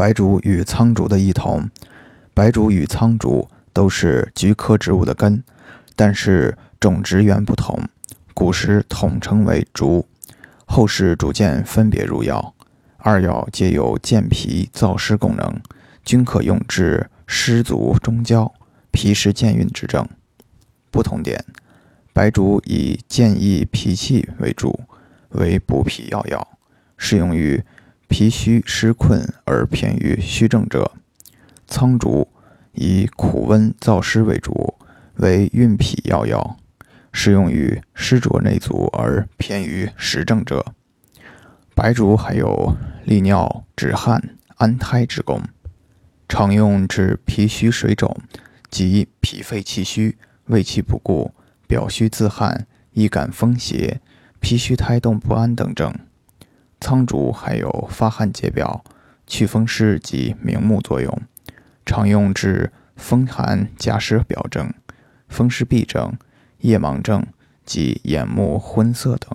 白术与苍术的异同，白术与苍术都是菊科植物的根，但是种植源不同，古时统称为竹，后世逐渐分别入药。二药皆有健脾燥湿功能，均可用治湿足中焦、脾湿健运之症。不同点：白术以健益脾气为主，为补脾要药，适用于。脾虚湿困而偏于虚症者，苍术以苦温燥湿为主，为运脾要药，适用于湿浊内阻而偏于实症者。白术还有利尿、止汗、安胎之功，常用治脾虚水肿及脾肺气虚、胃气不固、表虚自汗、易感风邪、脾虚胎动不安等症。苍术还有发汗解表、祛风湿及明目作用，常用治风寒夹湿表症、风湿痹症、夜盲症及眼目昏涩等。